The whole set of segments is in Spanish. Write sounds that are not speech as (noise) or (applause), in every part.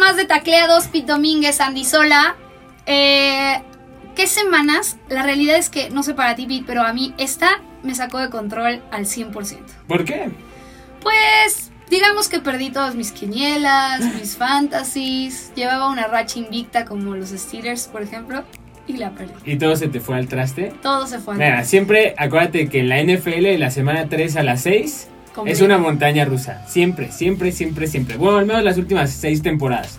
más de tacleados, Pete Domínguez, Andy Sola. Eh, ¿Qué semanas? La realidad es que, no sé para ti, Pete, pero a mí esta me sacó de control al 100%. ¿Por qué? Pues, digamos que perdí todas mis quinielas, (gasps) mis fantasies. Llevaba una racha invicta como los Steelers, por ejemplo, y la perdí. ¿Y todo se te fue al traste? Todo se fue al Mira, traste. siempre acuérdate que en la NFL, la semana 3 a las 6, Es una montaña rusa. Siempre, siempre, siempre, siempre. Bueno, al menos las últimas 6 temporadas.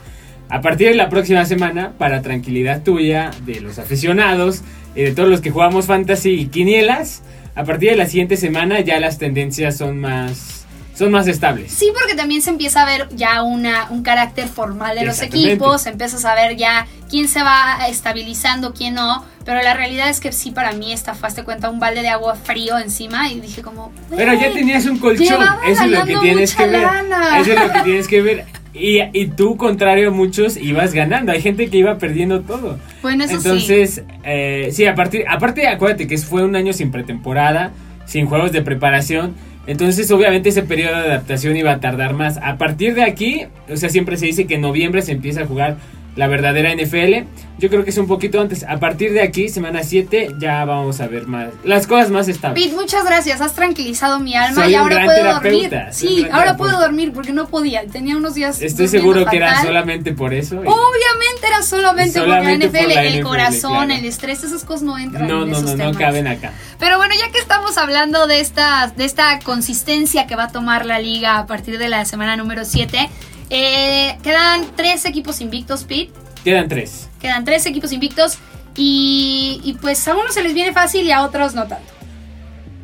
A partir de la próxima semana, para tranquilidad tuya, de los aficionados y de todos los que jugamos fantasy y quinielas, a partir de la siguiente semana ya las tendencias son más son más estables. Sí, porque también se empieza a ver ya una, un carácter formal de los equipos, se empieza a saber ya quién se va estabilizando, quién no, pero la realidad es que sí, para mí esta fue, cuenta, un balde de agua frío encima y dije como... Pero ya "Güey, tenías un colchón, eso es lo que tienes que ver. lana. Eso es lo que (laughs) tienes que ver. Y, y tú, contrario a muchos, ibas ganando. Hay gente que iba perdiendo todo. Bueno, eso sí. Entonces, eh, sí, a partir, aparte, acuérdate que fue un año sin pretemporada, sin juegos de preparación. Entonces, obviamente, ese periodo de adaptación iba a tardar más. A partir de aquí, o sea, siempre se dice que en noviembre se empieza a jugar la verdadera NFL. Yo creo que es un poquito antes. A partir de aquí, semana 7, ya vamos a ver más las cosas más estables. Pete, muchas gracias, has tranquilizado mi alma Soy y ahora puedo dormir. Sí, ahora terapeuta. puedo dormir porque no podía, tenía unos días... Estoy seguro que era fatal. solamente por eso. Obviamente era solamente, Solamente por la por NFL, la el NFL, corazón, claro. el estrés, esas cosas no entran no, en no, esos no, no temas. caben acá. Pero bueno, ya que estamos hablando de esta, de esta consistencia que va a tomar la liga a partir de la semana número 7, eh, quedan tres equipos invictos, Pete. Quedan tres. Quedan tres equipos invictos y, y pues a unos se les viene fácil y a otros no tanto.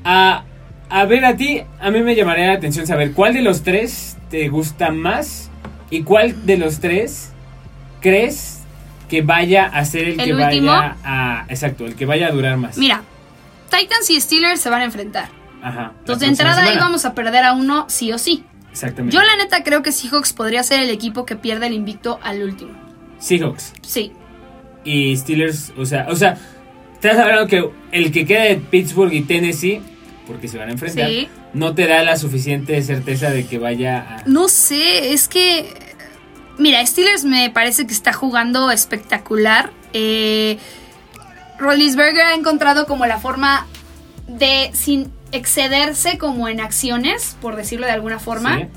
A, a ver, a ti, a mí me llamaría la atención saber cuál de los tres te gusta más y cuál de los tres crees que vaya a ser el, ¿El que último? vaya a. Exacto, el que vaya a durar más. Mira, Titans y Steelers se van a enfrentar. Ajá. Entonces, de entrada ahí semana. vamos a perder a uno sí o sí. Exactamente. Yo la neta creo que Seahawks podría ser el equipo que pierde el invicto al último. Seahawks Sí. y Steelers, o sea, o sea, estás hablando que el que queda de Pittsburgh y Tennessee, porque se van a enfrentar, Sí. no te da la suficiente certeza de que vaya a. No sé, es que. Mira, Steelers me parece que está jugando espectacular. Eh, Rollinsberger ha encontrado como la forma de, sin excederse como en acciones, por decirlo de alguna forma, Sí.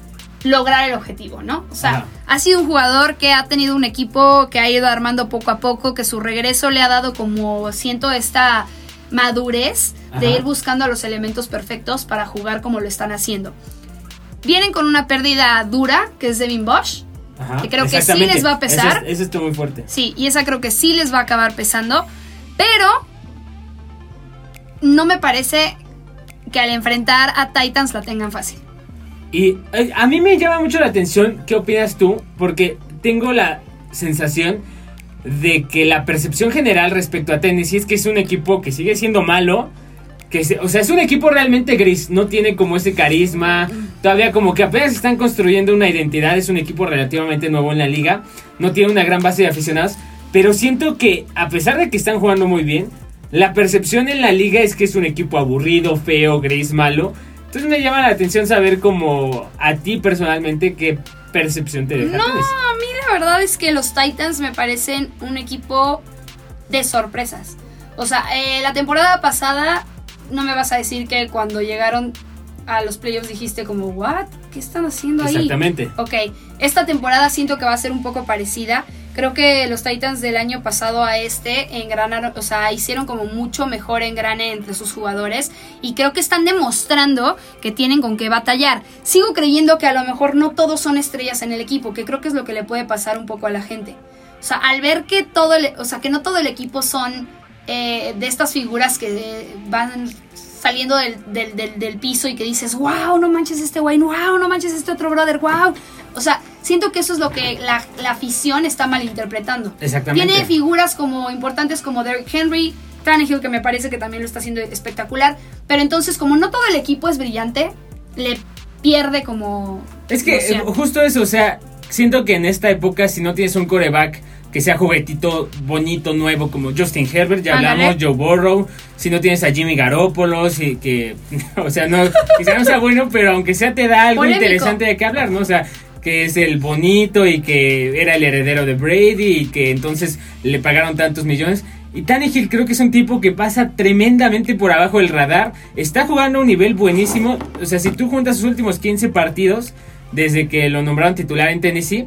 lograr el objetivo, ¿no? O sea, Ajá. ha sido un jugador que ha tenido un equipo que ha ido armando poco a poco, que su regreso le ha dado como, siento, esta madurez de ir buscando a los elementos perfectos para jugar como lo están haciendo. Vienen con una pérdida dura, que es Devin Bosch. Ajá, que creo que sí les va a pesar. Eso, es- eso está muy fuerte. Sí, y esa creo que sí les va a acabar pesando. Pero no me parece que al enfrentar a Titans la tengan fácil. Y eh, a mí me llama mucho la atención, ¿qué opinas tú? Porque tengo la sensación de que la percepción general respecto a Tennessee es que es un equipo que sigue siendo malo. Que se- o sea, es un equipo realmente gris, no tiene como ese carisma, todavía como que apenas están construyendo una identidad, es un equipo relativamente nuevo en la liga, no tiene una gran base de aficionados, pero siento que a pesar de que están jugando muy bien, la percepción en la liga es que es un equipo aburrido, feo, gris, malo. Entonces me llama la atención saber como a ti personalmente qué percepción te deja No, a mí la verdad es que los Titans me parecen un equipo de sorpresas. O sea, eh, la temporada pasada no me vas a decir que cuando llegaron a los playoffs dijiste como, ¿what? ¿Qué están haciendo ahí? Exactamente. Ok, esta temporada siento que va a ser un poco parecida. Creo que los Titans del año pasado a este engranaron, o sea, hicieron como mucho mejor engrane entre sus jugadores y creo que están demostrando que tienen con qué batallar. Sigo creyendo que a lo mejor no todos son estrellas en el equipo, que creo que es lo que le puede pasar un poco a la gente. O sea, al ver que todo, el- o sea, que no todo el equipo son eh, de estas figuras que eh, van saliendo del, del, del- del piso y que dices, wow, no manches este güey, wow, no manches este otro brother, wow. O sea, siento que eso es lo que la, la afición está malinterpretando. Exactamente. Tiene figuras como importantes como Derrick Henry, Tannehill, que me parece que también lo está haciendo espectacular. Pero entonces, como no todo el equipo es brillante, le pierde como. Es que noción. justo eso, o sea, siento que en esta época si no tienes un coreback que sea juguetito, bonito, nuevo, como Justin Herbert, ya hablamos, Joe Burrow, si no tienes a Jimmy Garoppolo, si que, (laughs) o sea, no, quizá no sea bueno, pero aunque sea te da algo Polémico. interesante de qué hablar, ¿no? O sea, que es el bonito y que era el heredero de Brady y que entonces le pagaron tantos millones. Y Tannehill creo que es un tipo que pasa tremendamente por abajo del radar. Está jugando a un nivel buenísimo. O sea, si tú juntas sus últimos 15 partidos desde que lo nombraron titular en Tennessee,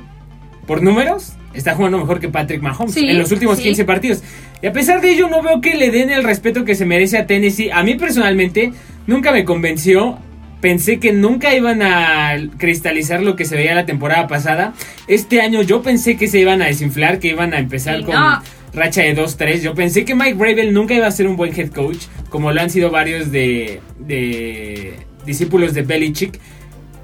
por números, está jugando mejor que Patrick Mahomes Sí, en los últimos sí. 15 partidos. Y a pesar de ello, no veo que le den el respeto que se merece a Tennessee. A mí personalmente, nunca me convenció. Pensé que nunca iban a cristalizar lo que se veía la temporada pasada. Este año yo pensé que se iban a desinflar, que iban a empezar con no. racha de 2-3. Yo pensé que Mike Bravel nunca iba a ser un buen head coach, como lo han sido varios de, de discípulos de Belichick.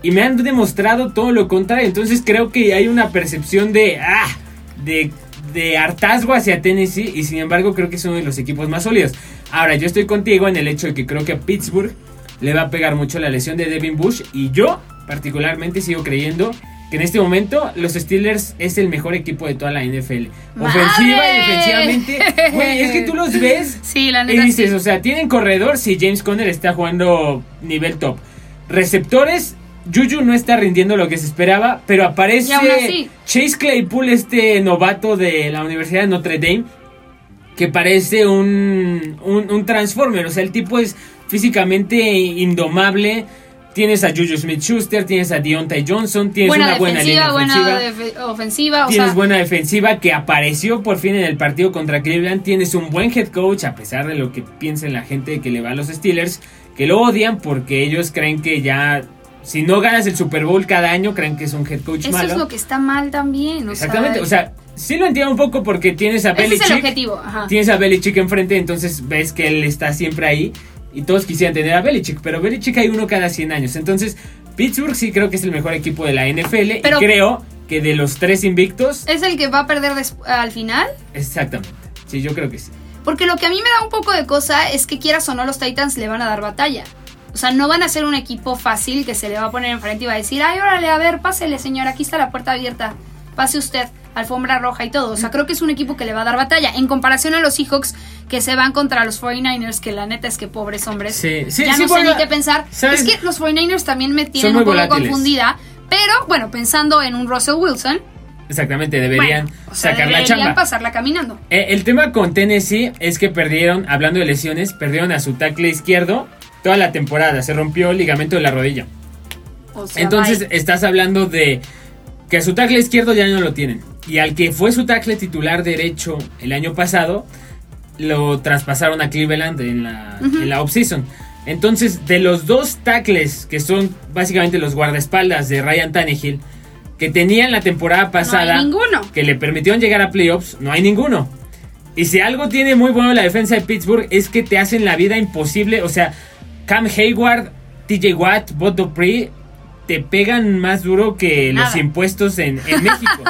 Y me han demostrado todo lo contrario. Entonces creo que hay una percepción de. ¡Ah! De, de hartazgo hacia Tennessee. Y sin embargo, creo que es uno de los equipos más sólidos. Ahora, yo estoy contigo en el hecho de que creo que a Pittsburgh le va a pegar mucho la lesión de Devin Bush. Y yo, particularmente, sigo creyendo que en este momento los Steelers es el mejor equipo de toda la NFL. Ofensiva y defensivamente. Güey, es que tú los ves (laughs) Sí, la y neta dices, sí. o sea, tienen corredor si James Conner está jugando nivel top. Receptores, Juju no está rindiendo lo que se esperaba, pero aparece Y así. Chase Claypool, este novato de la Universidad de Notre Dame, que parece un, un, un Transformer. O sea, el tipo es físicamente indomable. Tienes a Juju Smith Schuster, tienes a Deontay Johnson, tienes buena una buena defensiva, línea buena ofensiva. O Tienes sea, buena defensiva que apareció por fin en el partido contra Cleveland. Tienes un buen head coach, a pesar de lo que piensa la gente que le va a los Steelers, que lo odian porque ellos creen que ya, si no ganas el Super Bowl cada año, creen que es un head coach eso malo. es lo que está mal también. O Exactamente, o sea, sí lo entiendo un poco porque tienes a ese es el Belichick. objetivo. Ajá. Tienes a Belichick enfrente, entonces ves que él está siempre ahí. Y todos quisieran tener a Belichick, pero Belichick hay uno cada 100 años. Entonces, Pittsburgh sí creo que es el mejor equipo de la NFL. Pero- y creo que de los tres invictos, ¿Es el que va a perder al final? Exactamente. Sí, yo creo que sí. Porque lo que a mí me da un poco de cosa es que quieras o no los Titans le van a dar batalla. O sea, no van a ser un equipo fácil que se le va a poner enfrente y va a decir, ay, órale, a ver, pásele, señor, aquí está la puerta abierta. Pase usted, alfombra roja y todo. O sea, creo que es un equipo que le va a dar batalla. En comparación a los Seahawks que se van contra los 49ers, que la neta es que pobres hombres. Sí, sí, ya sí, no sé ni qué pensar. ¿sabes? Es que los 49ers también me tienen un poco volátiles. confundida. Pero, bueno, pensando en un Russell Wilson, Exactamente, deberían bueno, o sea, sacar la deberían chamba. pasarla caminando. Eh, el tema con Tennessee es que perdieron, hablando de lesiones, perdieron a su tackle izquierdo toda la temporada. Se rompió el ligamento de la rodilla. O sea, Entonces, bye. estás hablando de que a su tackle izquierdo ya no lo tienen. Y al que fue su tackle titular derecho el año pasado, lo traspasaron a Cleveland en la, en la offseason. Entonces, de los dos tackles que son básicamente los guardaespaldas de Ryan Tannehill, que tenían la temporada pasada, no hay ninguno. que le permitieron llegar a playoffs, no hay ninguno. Y si algo tiene muy bueno la defensa de Pittsburgh es que te hacen la vida imposible. O sea, Cam Hayward, TJ Watt, Bob Dupree te pegan más duro que los impuestos en, en (laughs) México.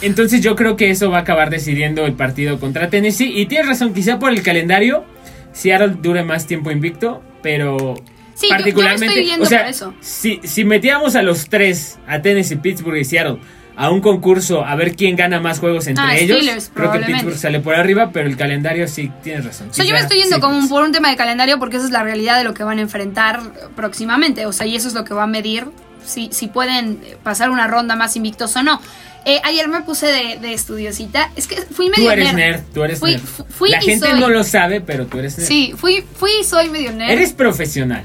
Entonces yo creo que eso va a acabar decidiendo el partido contra Tennessee. Y tienes razón, quizá por el calendario, Seattle dure más tiempo invicto, pero Sí, yo- yo me particularmente, estoy o sea, eso. Si, si metíamos a los tres, a Tennessee, Pittsburgh y Seattle, a un concurso a ver quién gana más juegos entre Ah, ellos, Steelers, creo que. Pittsburgh sale por arriba, pero el calendario sí tienes razón. O sea, yo me estoy yendo como Seahawks. por un tema de calendario porque esa es la realidad de lo que van a enfrentar próximamente. O sea, y eso es lo que va a medir si, si pueden pasar una ronda más invictos o no. Eh, ayer me puse de, de estudiosita. Es que fui medio Tú eres nerd, tú eres Fui- nerd. fu- fui La gente soy. no lo sabe, pero tú eres nerd. Sí, fui, fui y soy medio nerd. Eres profesional.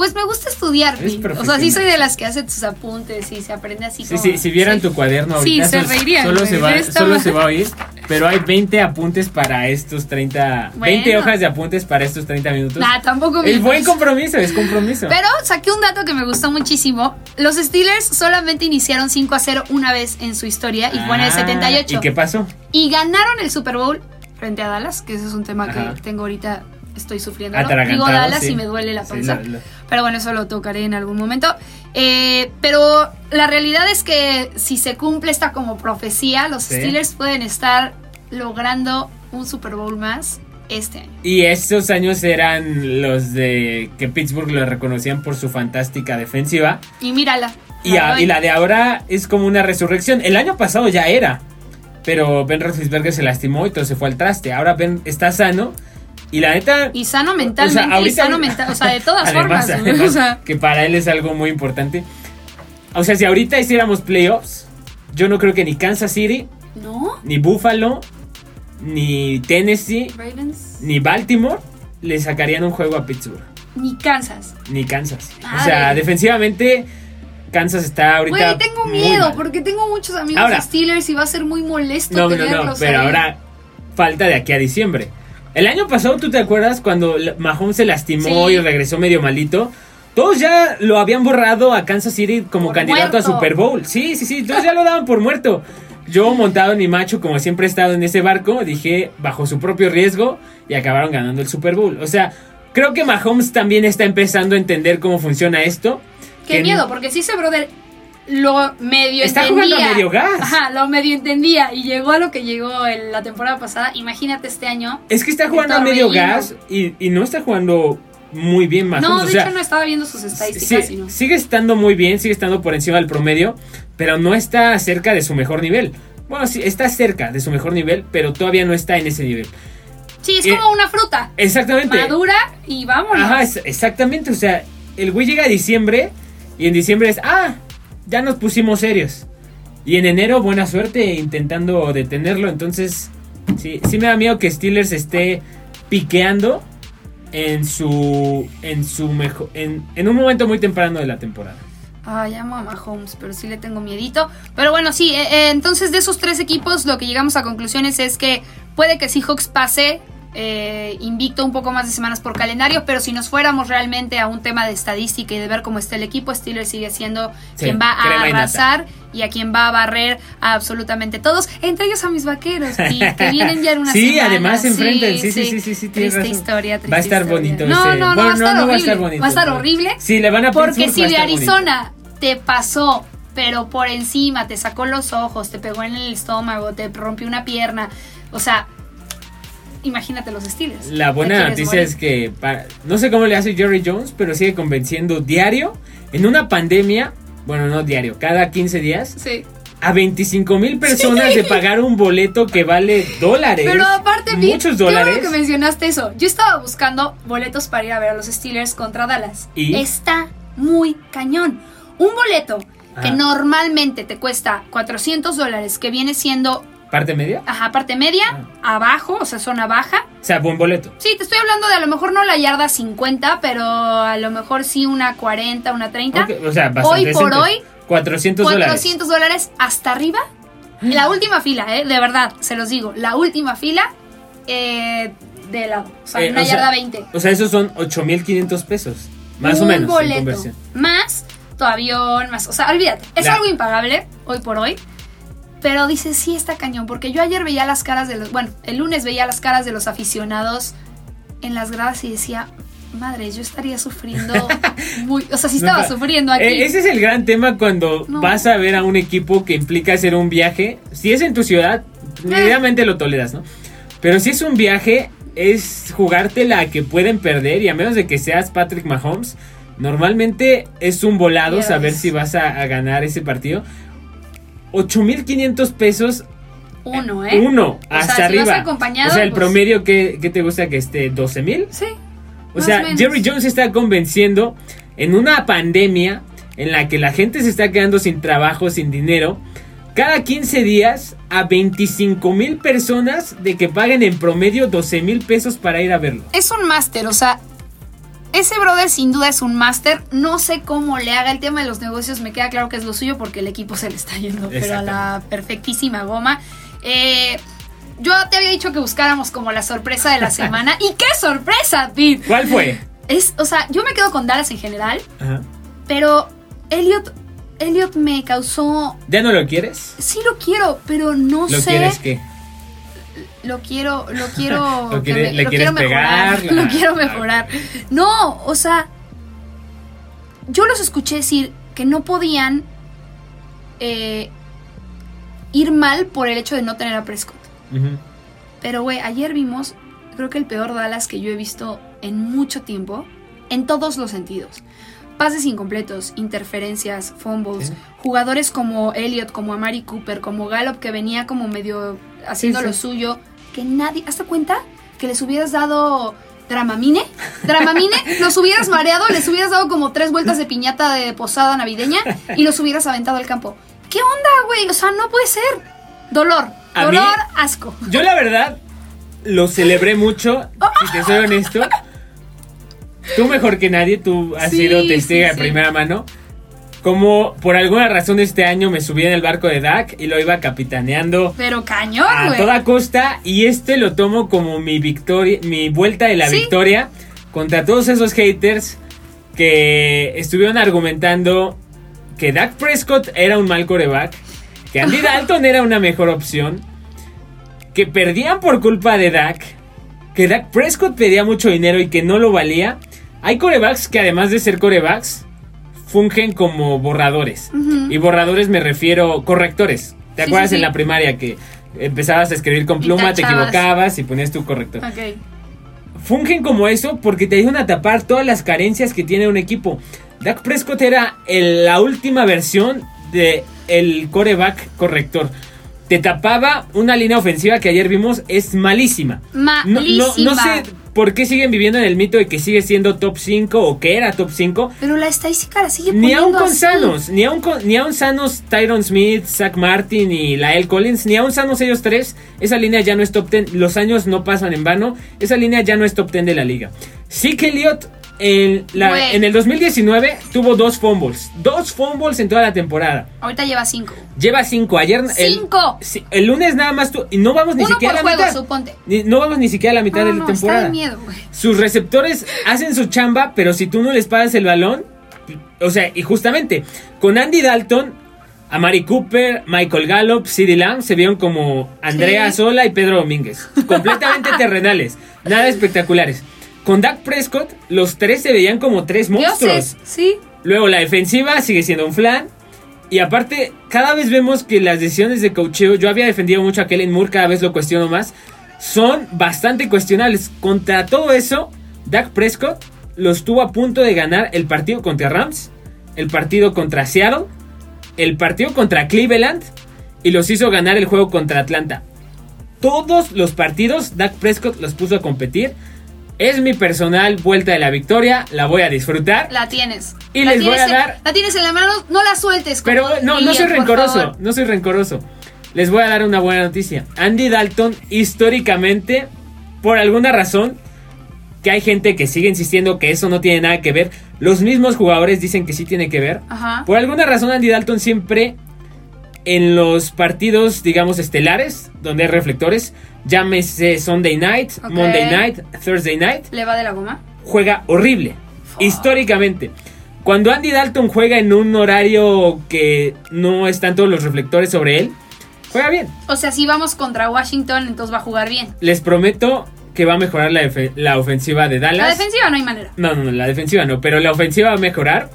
Pues me gusta estudiar. O sea, sí soy de las que hace tus apuntes y se aprende así Sí, como... sí, si vieran Sí. tu cuaderno Sí, ahorita, se solo- reirían, solo, se va, solo se va a oír, pero hay 20 apuntes para estos 30, 20 Bueno. hojas de apuntes para estos 30 minutos. Nah, tampoco es mientas. buen compromiso, es compromiso. Pero saqué un dato que me gustó muchísimo. Los Steelers solamente iniciaron 5 a 0 una vez en su historia y fue en el Ah, 78. ¿Y qué pasó? Y ganaron el Super Bowl frente a Dallas, que ese es un tema Ajá. que tengo ahorita, estoy sufriendo. Digo Dallas sí. y me duele la Sí, panza. lo- lo- Pero bueno, eso lo tocaré en algún momento. Eh, pero la realidad es que si se cumple esta como profecía, los Sí. Steelers pueden estar logrando un Super Bowl más este año. Y estos años eran los de que Pittsburgh lo reconocían por su fantástica defensiva. Y mírala. Y, a- y la de ahora es como una resurrección. El año pasado ya era. Pero Ben Roethlisberger se lastimó y todo se fue al traste. Ahora Ben está sano. Y la neta... Y sano mentalmente, y ahorita- sano mental, o sea, de todas Además, formas. además, (laughs) o sea, que para él es algo muy importante. O sea, si ahorita hiciéramos playoffs, yo no creo que ni Kansas City, ¿No? ni Buffalo, ni Tennessee, Ravens. ni Baltimore le sacarían un juego a Pittsburgh. Ni Kansas. Ni Kansas. O Madre. sea, defensivamente, Kansas está ahorita. Güey, tengo miedo mal. porque tengo muchos amigos Ahora- Steelers y va a ser muy molesto No, no, no, tenerlos pero ahí. ahora falta de aquí a diciembre. El año pasado, ¿tú te acuerdas cuando Mahomes se lastimó Sí. y regresó medio malito? Todos ya lo habían borrado a Kansas City como Por candidato a. Super Bowl. Sí, sí, sí, todos ya lo daban por muerto. Yo montado en mi macho, como siempre he estado en ese barco, dije bajo su propio riesgo y acabaron ganando el Super Bowl. O sea, creo que Mahomes también está empezando a entender cómo funciona esto. Qué miedo, porque si ese brother lo medio Está entendía. jugando a medio gas. Ajá, lo medio entendía y llegó a lo que llegó en la temporada pasada. Imagínate este año. Es que está jugando a medio gas y, y no está jugando muy bien Mahomes. no, de o sea, hecho no estaba viendo sus estadísticas, Sí, sino. sigue estando muy bien, sigue estando por encima del promedio, pero no está cerca de su mejor nivel. Bueno, sí, está cerca de su mejor nivel, pero todavía no está en ese nivel. Sí, es Eh, como una fruta. Exactamente. Madura y vámonos. Ajá, es- exactamente. O sea, el güey llega a diciembre y en diciembre es, ah, ya nos pusimos serios. Y en enero, buena suerte intentando detenerlo. Entonces, sí, sí me da miedo que Steelers esté piqueando en su, en su mejor, en, en un momento muy temprano de la temporada. Ay, amo a Mahomes, pero sí le tengo miedito. Pero bueno, sí, eh, eh, entonces de esos tres equipos lo que llegamos a conclusiones es que puede que Seahawks pase eh, invicto un poco más de semanas por calendario, pero si nos fuéramos realmente a un tema de estadística y de ver cómo está el equipo, Steelers sigue siendo Sí, quien va a arrasar y a quien va a barrer a absolutamente todos, entre ellos a mis vaqueros, y que vienen ya en una (laughs) Sí, semana. además se enfrentan. Sí, sí, sí, sí, Triste razón. historia, triste Va a estar historia. bonito No, ese. no, no, Bueno, va a estar no va a horrible. estar bonito. Va a estar horrible. Sí, le van a Porque si de bonito. Arizona te pasó, pero por encima, te sacó los ojos, te pegó en el estómago, te rompió una pierna, o sea, imagínate los Steelers. La ¿Te buena noticia es que para- no sé cómo le hace Jerry Jones, pero sigue convenciendo diario en una pandemia, bueno, no diario, cada 15 días, Sí. a 25 mil personas de pagar un boleto que vale dólares. Pero aparte, muchos dólares. que mencionaste eso. Yo estaba buscando boletos para ir a ver a los Steelers contra Dallas. ¿Y? Está muy cañón. Un boleto que Ajá. normalmente te cuesta 400 dólares, que viene siendo, ¿Parte media? ajá, parte media, Ah. abajo, o sea, zona baja. O sea, buen boleto. Sí, te estoy hablando de a lo mejor no la yarda 50, pero a lo mejor sí una 40, una 30. Ok, O sea, bastante Hoy por hoy, 400 dólares. 400 dólares hasta arriba. La última fila, eh, de verdad, se los digo. La última fila eh, de lado. O sea, Eh, una o sea, yarda 20. O sea, esos son 8500 pesos. Más o Un menos. en boleto. Más tu avión, más. O sea, olvídate. Es La- algo impagable hoy por hoy. Pero dices, sí, está cañón. Porque yo ayer veía las caras de los. Bueno, el lunes veía las caras de los aficionados en las gradas y decía, madre, yo estaría sufriendo (laughs) muy. O sea, sí estaba No, sufriendo aquí. Eh, ese es el gran tema cuando No. vas a ver a un equipo que implica hacer un viaje. Si es en tu ciudad, Eh. lo toleras, ¿no? Pero si es un viaje, es jugártela a que pueden perder y a menos de que seas Patrick Mahomes, normalmente es un volado saber si vas a, a ganar ese partido. 8.500 pesos Uno, ¿eh? uno, sea, hasta si vas arriba. acompañado, o sea, el pues- promedio que, te gusta que esté 12.000. Sí. O sea, menos. Jerry Jones está convenciendo en una pandemia en la que la gente se está quedando sin trabajo, sin dinero, cada 15 días a 25 mil personas de que paguen en promedio 12 mil pesos para ir a verlo. es un máster, o sea, ese brother sin duda es un máster. No sé cómo le haga el tema de los negocios, me queda claro que es lo suyo porque el equipo se le está yendo, pero a la perfectísima goma. Eh, yo te había dicho que buscáramos como la sorpresa de la (laughs) semana. ¿Y qué sorpresa, Pete? ¿Cuál fue? Es, o sea, yo me quedo con Dallas en general, Ajá. pero Elliot, Elliot me causó... ¿Ya no lo quieres? Sí lo quiero, pero no ¿Lo sé... quieres qué? Lo quiero, lo quiero. (laughs) Lo que quiere- me- le lo quieres quiero mejorar. pegar, (laughs) Lo quiero mejorar. No, o sea. Yo los escuché decir que no podían eh, ir mal por el hecho de no tener a Prescott. Pero, güey, ayer vimos, creo que el peor Dallas que yo he visto en mucho tiempo, en todos los sentidos. Pases incompletos, interferencias, fumbles, Sí. jugadores como Elliot, como Amari Cooper, como Gallup que venía como medio haciendo Sí, sí. lo suyo, que nadie, ¿hasta cuenta? Que les hubieras dado Dramamine. Dramamine, los hubieras mareado, les hubieras dado como tres vueltas de piñata de posada navideña y los hubieras aventado al campo. ¿Qué onda, güey? O sea, no puede ser. Dolor. A mí- Dolor, asco. Yo la verdad lo celebré mucho, si te soy honesto. Tú mejor que nadie, tú has Sí, sido testigo sí, de sí. primera mano. Como por alguna razón este año me subí en el barco de Dak y lo iba capitaneando Pero cañón, a güey. toda costa y este lo tomo como mi victoria, mi vuelta de la Sí. victoria contra todos esos haters que estuvieron argumentando que Dak Prescott era un mal coreback, que Andy (laughs) Dalton era una mejor opción, que perdían por culpa de Dak, que Dak Prescott pedía mucho dinero y que no lo valía. Hay corebacks que además de ser corebacks fungen como borradores. Y borradores me refiero correctores. ¿Te Sí, acuerdas sí, en la primaria que empezabas a escribir con pluma, te equivocabas y ponías tu corrector? Fungen como eso porque te ayudan a tapar todas las carencias que tiene un equipo. Dak Prescott era el- la última versión de el coreback corrector. Te tapaba una línea ofensiva que ayer vimos es malísima. No, no, Malísima. no sé por qué siguen viviendo en el mito de que sigue siendo top 5 o que era top 5. Pero la estadística la sigue Ni aún con así. sanos, ni aún, con- ni aún sanos Tyron Smith, Zach Martin y Lael Collins, ni aún sanos ellos tres, esa línea ya no es top 10, los años no pasan en vano, esa línea ya no es top 10 de la liga. Sí que Elliott en, la- en el 2019 tuvo dos fumbles, dos fumbles en toda la temporada. Ahorita lleva cinco. Lleva cinco, ayer... ¡Cinco! El, lunes nada más tu, y no vamos ni Uno siquiera por a la juego, mitad. suponte. Ni- no vamos ni siquiera a la mitad No, de la no, está temporada. de miedo, güey. Sus receptores hacen su chamba, pero si tú no les pagas el balón, o sea, y justamente con Andy Dalton, a Mari Cooper, Michael Gallup, CeeDee Lamb se vieron como Andrea Sí. Sola y Pedro Domínguez, completamente (laughs) terrenales, nada espectaculares. Con Dak Prescott, los tres se veían como tres monstruos. Sí. Luego la defensiva sigue siendo un flan. Y aparte, cada vez vemos que las decisiones de cocheo, yo había defendido mucho a Kellen Moore, cada vez lo cuestiono más, son bastante cuestionables. Contra todo eso, Dak Prescott lo estuvo a punto de ganar el partido contra Rams, el partido contra Seattle, el partido contra Cleveland y los hizo ganar el juego contra Atlanta. Todos los partidos Dak Prescott los puso a competir. Es mi personal vuelta de la victoria, la voy a disfrutar. La tienes. Y La les voy a en- dar- La tienes en la mano, no la sueltes. Pero no, no soy rencoroso, no soy rencoroso. Les voy a dar una buena noticia. Andy Dalton, históricamente, por alguna razón, que hay gente que sigue insistiendo que eso no tiene nada que ver, los mismos jugadores dicen que sí tiene que ver. Ajá. Por alguna razón Andy Dalton siempre en los partidos, digamos, estelares, donde hay reflectores, llámese Sunday Night. Monday Night, Thursday Night, ¿Le va de la goma? juega horrible. Fuck. Históricamente. Cuando Andy Dalton juega en un horario que no están todos los reflectores sobre él, juega bien. O sea, si vamos contra Washington, entonces va a jugar bien. Les prometo que va a mejorar la, la ofensiva de Dallas. La defensiva no hay manera. No, no, no, la defensiva no, pero la ofensiva va a mejorar.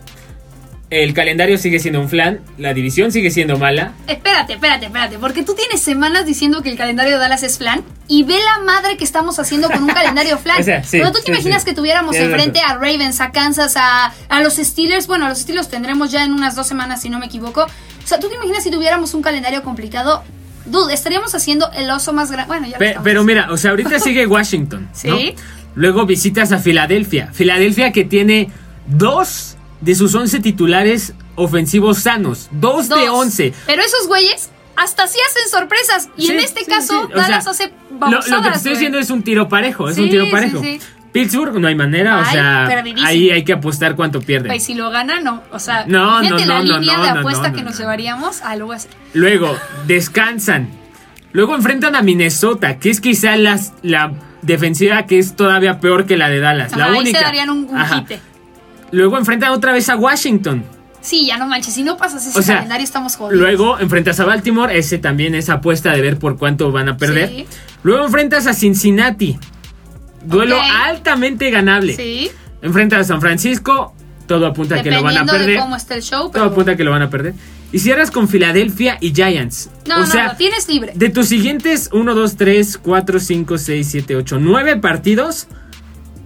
El calendario sigue siendo un flan, la división sigue siendo mala. Espérate, espérate, espérate, porque tú tienes semanas diciendo que el calendario de Dallas es flan y ve la madre que estamos haciendo con un calendario flan. (laughs) O sea, sí, Pero tú te sí, imaginas sí. que tuviéramos enfrente a Ravens, a Kansas, a, a los Steelers. Bueno, a los Steelers tendremos ya en unas dos semanas, si no me equivoco. O sea, tú te imaginas si tuviéramos un calendario complicado. Dude, estaríamos haciendo el oso más grande. Bueno, ya lo Pe- estamos pero haciendo. mira, o sea, (laughs) ahorita sigue Washington. ¿no? Sí. Luego visitas a Filadelfia. Filadelfia que tiene dos de sus 11 titulares ofensivos sanos. Dos, de Dos. 11. Pero esos güeyes hasta sí hacen sorpresas. Y en Sí, este sí, caso, sí. O Dallas sea, hace Lo, babosadas, lo que te estoy güey. diciendo es un tiro parejo. Es un tiro parejo. Pittsburgh no hay manera. o Ay, sea, perdidísimo. ahí hay que apostar cuánto pierden. Güey, si lo gana, no. O sea, No, imagínate no, la no, línea no, de no, apuesta no, que no, nos no. llevaríamos a luego así. Luego, descansan. Luego enfrentan a Minnesota, que es quizá las, la defensiva que es todavía peor que la de Dallas. la Ajá, ahí única. se darían un, un. Luego enfrentan otra vez a Washington. Sí, ya no manches. Si no pasas ese O sea, calendario, estamos jodidos. Luego enfrentas a Baltimore, ese también es apuesta de ver por cuánto van a perder. Sí. Luego enfrentas a Cincinnati. Duelo altamente ganable. Sí. Enfrentas a San Francisco, todo apunta a que lo van a Dependiendo de perder. cómo esté el show, Todo pero. apunta a que lo van a perder. Y cierras con Filadelfia y Giants. No, o no, sea, lo tienes libre. de tus siguientes 1, 2, 3, 4, 5, 6, 7, 8, 9 partidos,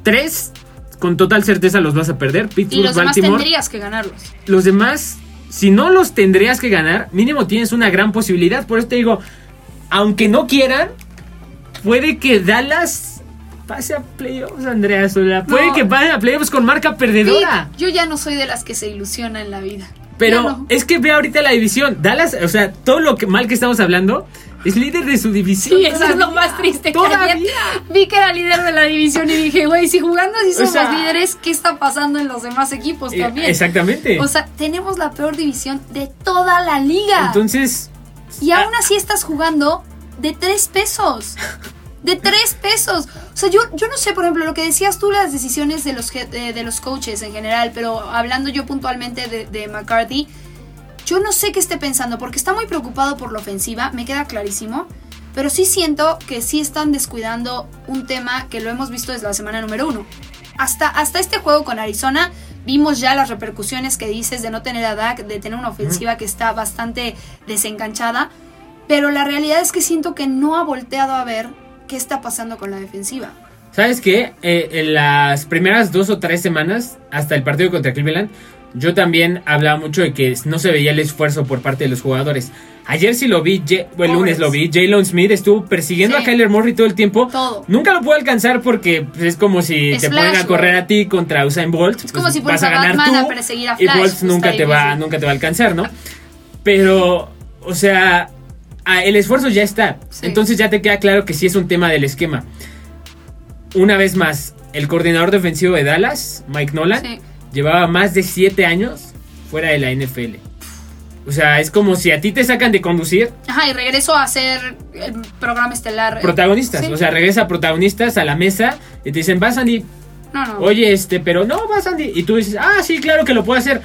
3 con total certeza los vas a perder. Y Pittsburgh, demás Baltimore. tendrías que ganarlos. Los demás, si no los tendrías que ganar, mínimo tienes una gran posibilidad. Por eso te digo, aunque no quieran, puede que Dallas pase a playoffs, Andrea Sola. Puede No. que pase a playoffs con marca perdedora. Yo ya no soy de las que se ilusiona en la vida. Pero no. es que ve ahorita la división. Dallas, o sea, todo lo que mal que estamos hablando, es líder de su división. Sí, eso es lo más triste. Que Todavía. ayer vi que era líder de la división y dije, güey, si jugando así O somos sea- líderes, ¿qué está pasando en los demás equipos Eh, también? Exactamente. O sea, tenemos la peor división de toda la liga. Entonces, y ah, aún así estás jugando de tres pesos. De tres pesos. O sea, yo, yo no sé, por ejemplo, lo que decías tú, las decisiones de los, de, de los coaches en general, pero hablando yo puntualmente de, de McCarthy, yo no sé qué esté pensando, porque está muy preocupado por la ofensiva, me queda clarísimo, pero sí siento que sí están descuidando un tema que lo hemos visto desde la semana número uno. Hasta, hasta este juego con Arizona vimos ya las repercusiones que dices de no tener a Dak, de tener una ofensiva que está bastante desenganchada, pero la realidad es que siento que no ha volteado a ver qué está pasando con la defensiva. ¿sabes qué? Eh, en las primeras dos o tres semanas, hasta el partido contra Cleveland, yo también hablaba mucho de que no se veía el esfuerzo por parte de los jugadores. Ayer sí lo vi, bueno, el lunes lo vi, Jalen Smith estuvo persiguiendo Sí. a Kyler Murray todo el tiempo. Todo. Nunca lo pudo alcanzar porque pues, es como si Es te Flash, ponen a correr a ti contra Usain Bolt. Es como pues, si vas a ganar Batman tú a perseguir a y Flash, Bolt está nunca te va nunca te va a alcanzar, ¿no? Pero o sea, el esfuerzo ya está. Sí. Entonces ya te queda claro que sí es un tema del esquema. Una vez más, el coordinador defensivo de Dallas, Mike Nolan, Sí. Llevaba más de 7 años fuera de la NFL. O sea, es como si a ti te sacan de conducir Ajá, y regreso a hacer el programa estelar. eh, protagonistas. sí. O sea, regresa protagonistas a la mesa y te dicen, vas Andy, No, no. oye, este, pero no, vas Andy. Y tú dices, ah, sí, claro que lo puedo hacer.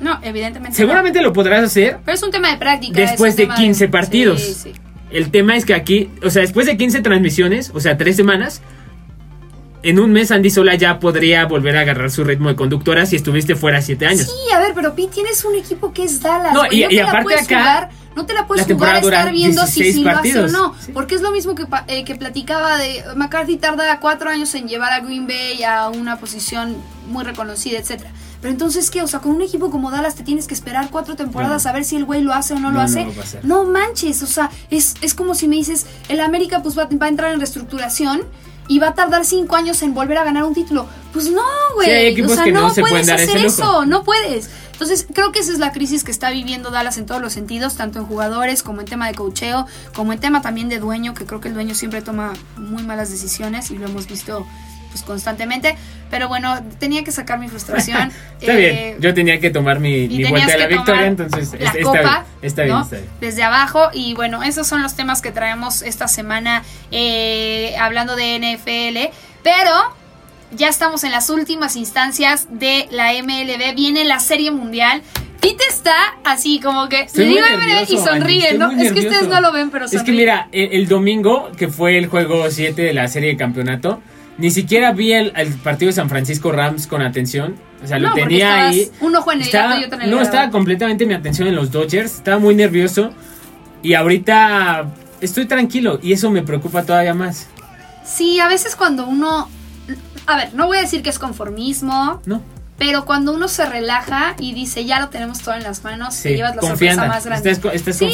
No, evidentemente. no. Seguramente lo podrás hacer. Pero es un tema de práctica. Después de tema 15 partidos. Sí, sí. El tema es que aquí, o sea, después de 15 transmisiones, o sea, 3 semanas, en un mes Andy Sola ya podría volver a agarrar su ritmo de conductora si estuviste fuera 7 años. Sí, a ver, pero Pi, tienes un equipo que es Dallas. No, y- te y la aparte puedes acá, jugar, no te la puedes la jugar a estar viendo si, 16 si lo hace o no. Sí. Porque es lo mismo que, eh, que platicaba de McCarthy tarda cuatro años en llevar a Green Bay a una posición muy reconocida, etcétera. Pero entonces, ¿qué? O sea, con un equipo como Dallas te tienes que esperar cuatro temporadas No. a ver si el güey lo hace o no, No, lo no hace. pasar. No manches, o sea, es, es como si me dices, el América pues va, va a entrar en reestructuración y va a tardar cinco años en volver a ganar un título. Pues no, güey. Sí, o sea, no no, se pueden puedes hacer eso, no puedes. Entonces, creo que esa es la crisis que está viviendo Dallas en todos los sentidos, tanto en jugadores como en tema de cocheo, como en tema también de dueño, que creo que el dueño siempre toma muy malas decisiones y lo hemos visto pues constantemente. Pero bueno, tenía que sacar mi frustración. (laughs) Está Eh, bien, yo tenía que tomar mi, y mi vuelta de la victoria, entonces la está, copa, bien, está bien, ¿no? está bien. desde abajo y bueno esos son los temas que traemos esta semana eh, hablando de NFL pero ya estamos en las últimas instancias de la MLB viene la serie mundial Pete está así como que Estoy le y nervioso, Andy, sonríe no es que ustedes no lo ven pero Es que sonríe. mira, el, el domingo, que fue el juego 7 de la serie de campeonato, ni siquiera vi el, el partido de San Francisco Rams con atención. O sea, lo No, porque tenía ahí. un ojo en el Estaba- gato y otro en el No, estaba completamente mi atención en los Dodgers. Estaba muy nervioso. Y ahorita estoy tranquilo. Y eso me preocupa todavía más. sí a veces cuando uno a ver no voy a decir que es conformismo ¿No? Pero cuando uno se relaja y dice, ya lo tenemos todo en las manos, te llevas la confianza. sorpresa más grande.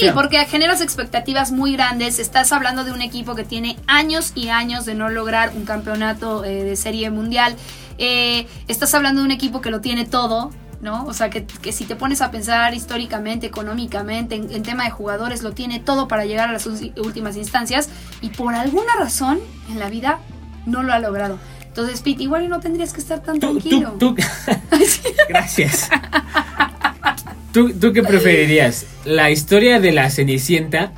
Sí, porque generas expectativas muy grandes. Estás hablando de un equipo que tiene años y años de no lograr un campeonato eh, de serie mundial. Eh, estás hablando de un equipo que lo tiene todo, ¿no? O sea, que, que si te pones a pensar históricamente, económicamente, en, en tema de jugadores, lo tiene todo para llegar a las últimas instancias. Y por alguna razón en la vida no lo ha logrado. Entonces, Pete, igual no tendrías que estar tan Tú, tranquilo. tú, tú- (laughs) Gracias. ¿Tú, ¿Tú qué preferirías? ¿La historia de la Cenicienta?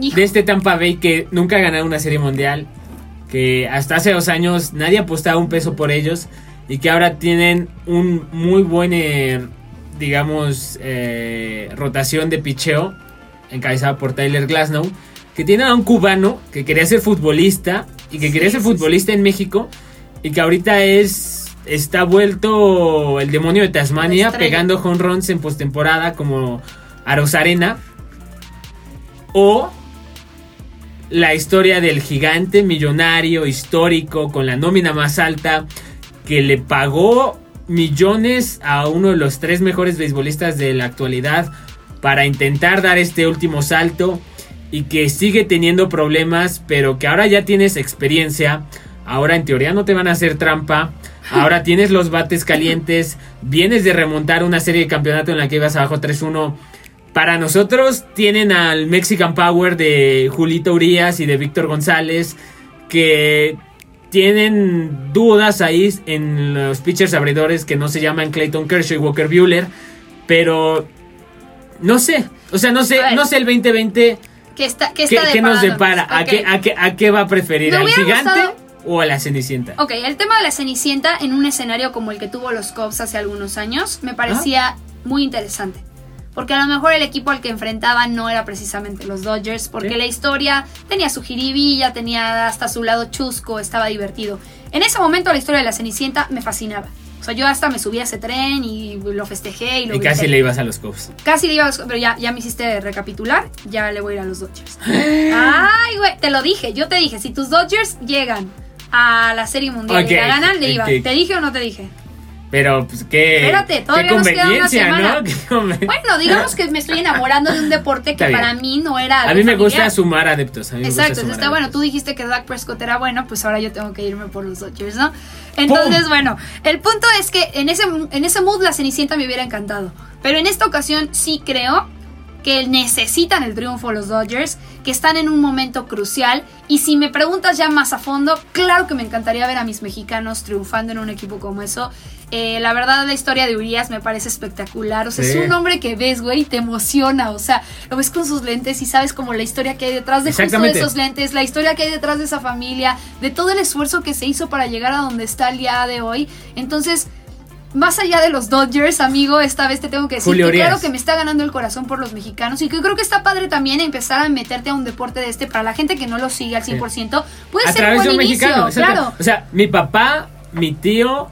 Hijo. de este Tampa Bay que nunca ha ganado una serie mundial, que hasta hace dos años nadie apostaba un peso por ellos y que ahora tienen un muy buen, eh, digamos, eh, rotación de picheo encabezada por Tyler Glasnow, que tiene a un cubano que quería ser futbolista y que Sí, quería ser sí, futbolista en México y que ahorita es está vuelto el demonio de Tasmania pegando home runs en postemporada como a Rosarena o la historia del gigante millonario histórico con la nómina más alta que le pagó millones a uno de los tres mejores beisbolistas de la actualidad para intentar dar este último salto y que sigue teniendo problemas pero que ahora ya tienes experiencia ahora en teoría no te van a hacer trampa. Ahora (laughs) tienes los bates calientes, vienes de remontar una serie de campeonato en la que ibas abajo 3-1. Para nosotros tienen al Mexican Power de Julito Urias y de Víctor González, que tienen dudas ahí en los pitchers abridores que no se llaman Clayton Kershaw y Walker Bueller, pero no sé, o sea, no sé, no sé el 2020 ¿Qué, está, qué, está ¿Qué, nos depara? ¿A, qué, a, qué, ¿A qué va a preferir? ¿Al gigante o a la Cenicienta? Ok, el tema de la Cenicienta en un escenario como el que tuvo los Cubs hace algunos años me parecía muy interesante. Porque a lo mejor el equipo al que enfrentaban no era precisamente los Dodgers, porque la historia tenía su jiribilla, tenía hasta su lado chusco, estaba divertido. En ese momento la historia de la Cenicienta me fascinaba. O sea, yo hasta me subí a ese tren y lo festejé y lo Y casi le ibas a los Cubs. Casi le iba a los pero ya, ya me hiciste recapitular, ya le voy a ir a los Dodgers. (gasps) Ay, güey, te lo dije, yo te dije, si tus Dodgers llegan a la Serie Mundial y la ganan, le iba. ¿Te dije o no te dije? Pero, pues, qué. Espérate, todavía nos queda una semana. (laughs) ¿no? Bueno, digamos que me estoy enamorando de un deporte que para mí no era. A mí me gusta sumar adeptos. A mí Exacto, está bueno. Tú dijiste que Dak Prescott era bueno, pues ahora yo tengo que irme por los Dodgers, ¿no? Entonces, bueno, el punto es que en ese, en ese mood la Cenicienta me hubiera encantado. Pero en esta ocasión sí creo que necesitan el triunfo los Dodgers, que están en un momento crucial. Y si me preguntas ya más a fondo, claro que me encantaría ver a mis mexicanos triunfando en un equipo como eso. Eh, la verdad, la historia de Urias me parece espectacular. O sea, es un hombre que ves, güey, y te emociona. O sea, lo ves con sus lentes y sabes como la historia que hay detrás de justo de esos lentes, la historia que hay detrás de esa familia, de todo el esfuerzo que se hizo para llegar a donde está el día de hoy. Entonces, más allá de los Dodgers, amigo, esta vez te tengo que decir que claro que me está ganando el corazón por los mexicanos y que creo que está padre también empezar a meterte a un deporte de este para la gente que no lo sigue al 100%. Puede a ser través un de un inicio, mexicano, claro. O sea, mi papá, mi tío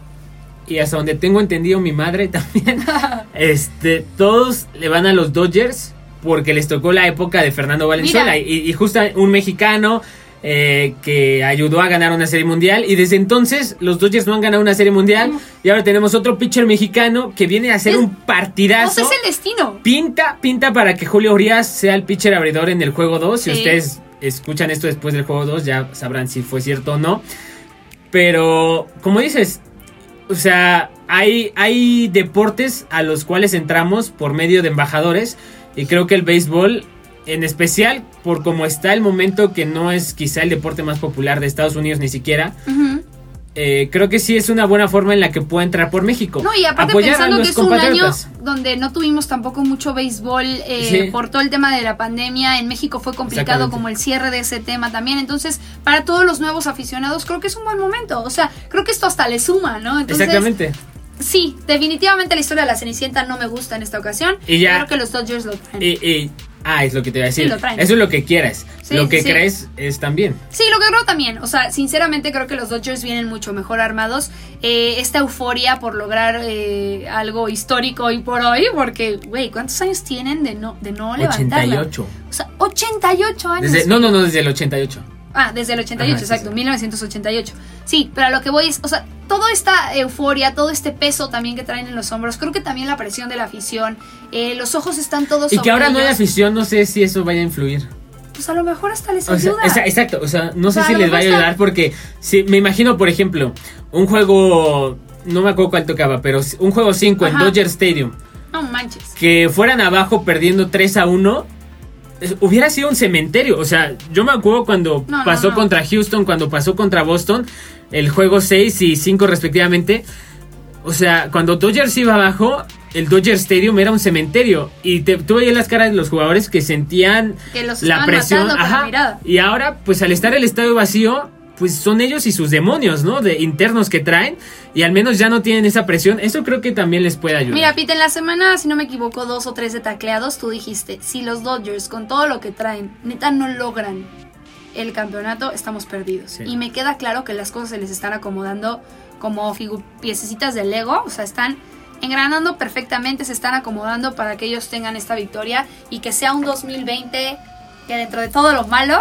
y hasta donde tengo entendido mi madre también, (laughs) este, todos le van a los Dodgers porque les tocó la época de Fernando Valenzuela y, y justo un mexicano eh, que ayudó a ganar una serie mundial y desde entonces los Dodgers no han ganado una serie mundial y ahora tenemos otro pitcher mexicano que viene a hacer un partidazo. No es el destino. Pinta, pinta para que Julio Urias sea el pitcher abridor en el juego 2. Si ustedes escuchan esto después del juego 2 ya sabrán si fue cierto o no. Pero, como dices, o sea, hay, hay deportes a los cuales entramos por medio de embajadores y creo que el béisbol en especial por cómo está el momento que no es quizá el deporte más popular de Estados Unidos ni siquiera. Eh, creo que sí es una buena forma en la que puede entrar por México. No, y aparte pensando que es un año donde no tuvimos tampoco mucho béisbol eh, por todo el tema de la pandemia, en México fue complicado como el cierre de ese tema también, entonces para todos los nuevos aficionados creo que es un buen momento, o sea, creo que esto hasta le suma, ¿no? Exactamente. Sí, definitivamente la historia de la Cenicienta no me gusta en esta ocasión. Y ya, creo que los Dodgers lo traen. Ah, es lo que te iba a decir. Eso es lo que quieras. lo que crees es también. Sí, lo que creo también. O sea, sinceramente creo que los Dodgers vienen mucho mejor armados. Eh, esta euforia por lograr eh, algo histórico hoy por hoy, porque, güey, ¿cuántos años tienen de no, de no 88. O sea, 88 años. no, no, no, desde el 88. Ah, desde el 88, exacto, 1988. Sí, pero a lo que voy es, o sea, toda esta euforia, todo este peso también que traen en los hombros, creo que también la presión de la afición, eh, los ojos están todos... Y que ahora no hay afición, no sé si eso vaya a influir. Pues a lo mejor hasta les ayuda. exacto, o sea, no sé si les va a ayudar porque si, me imagino, por ejemplo, un juego, no me acuerdo cuál tocaba, pero un juego 5 en Dodger Stadium. No manches. Que fueran abajo perdiendo 3 a 1 hubiera sido un cementerio. O sea, yo me acuerdo cuando pasó contra Houston, cuando pasó contra Boston, el juego 6 y 5 respectivamente. O sea, cuando Dodgers iba abajo, el Dodger Stadium era un cementerio. Y te, tú veías las caras de los jugadores que sentían la presión. y ahora, pues al estar el estadio vacío, pues son ellos y sus demonios, ¿no? De internos que traen y al menos ya no tienen esa presión. Eso creo que también les puede ayudar. Mira, Pete, en la semana, si no me equivoco, dos o tres de tacleados, tú dijiste, si los Dodgers con todo lo que traen, neta no logran el campeonato, estamos perdidos. Y me queda claro que las cosas se les están acomodando como piececitas de Lego, o sea, están engranando perfectamente, se están acomodando para que ellos tengan esta victoria y que sea un 2020 que dentro de todo lo malo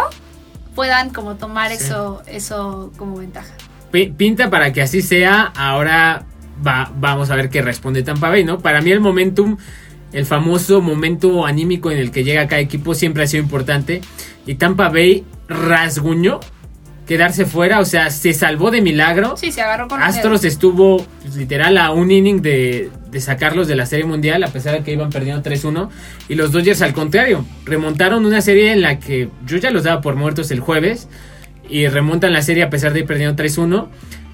puedan como tomar eso, eso como ventaja. Pinta para que así sea. Ahora va, vamos a ver qué responde Tampa Bay, ¿no? Para mí el momentum, el famoso momento anímico en el que llega cada equipo siempre ha sido importante. Y Tampa Bay rasguñó quedarse fuera, o sea, se salvó de milagro. Sí, se agarró con Astros estuvo pues, literal a un inning de, de sacarlos de la Serie Mundial, a pesar de que iban perdiendo 3-1. Y los Dodgers, al contrario, remontaron una serie en la que yo ya los daba por muertos el jueves. Y remontan la serie a pesar de ir perdiendo 3-1.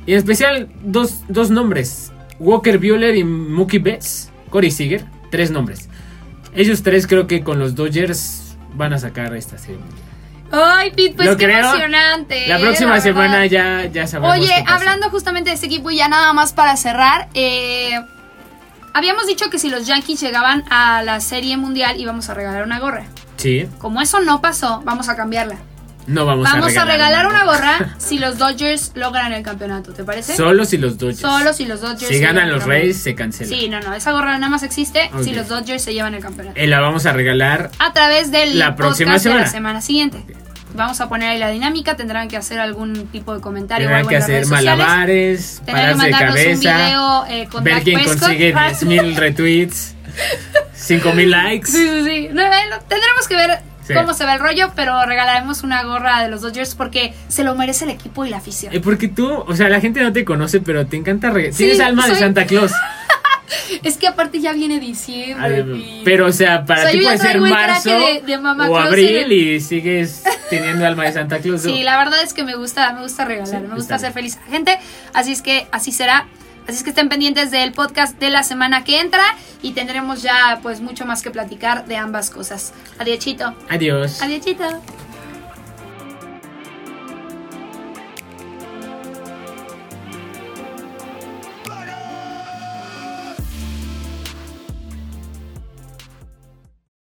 Y en especial, dos, dos nombres: Walker Bueller y Mookie Betts, Corey Seager. Tres nombres. Ellos tres creo que con los Dodgers van a sacar esta serie. Ay, Pete, pues Lo qué creo. emocionante. La eh, próxima semana ya, ya sabremos. Oye, qué hablando justamente de este equipo y ya nada más para cerrar, eh, habíamos dicho que si los Yankees llegaban a la Serie Mundial íbamos a regalar una gorra. Sí, Como eso no pasó, vamos a cambiarla. no vamos, Vamos a regalar una gorra. (laughs) si los Dodgers logran el campeonato, ¿te parece? Solo si los Dodgers. Solo si los Dodgers Si ganan los. Rays, se cancela. Sí, no, no, esa gorra nada más existe si los Dodgers se llevan el campeonato. Eh, la vamos a regalar. A través del La próxima podcast de semana. la semana siguiente. Vamos a poner ahí la dinámica, tendrán que hacer algún tipo de comentario Tendrán que hacer malabares, Tendrán que pararse de mandarnos un cabeza, video eh, con ver quién consigue (laughs) Ah, 10.000 retweets, (laughs) 5.000 likes. Sí, sí, sí. No, eh, tendremos que ver Sí. cómo se ve el rollo, pero regalaremos una gorra de los Dodgers porque se lo merece el equipo y la afición. Eh, porque tú, o sea, la gente no te conoce, pero te encanta regalar. Sí, Tienes alma de Santa Claus. (laughs) (laughs) Es que aparte ya viene diciembre. Pero, o sea, para O sea, ti puede ser marzo de- de Mamá o abril el- y sigues teniendo alma de Santa Claus. Sí, la verdad es que me gusta, me gusta regalar, Sí, me gusta hacer feliz a gente, así es que así será. Así es que estén pendientes del podcast de la semana que entra y tendremos ya pues mucho más que platicar de ambas cosas. Adiósito. Adiós. Adiósito.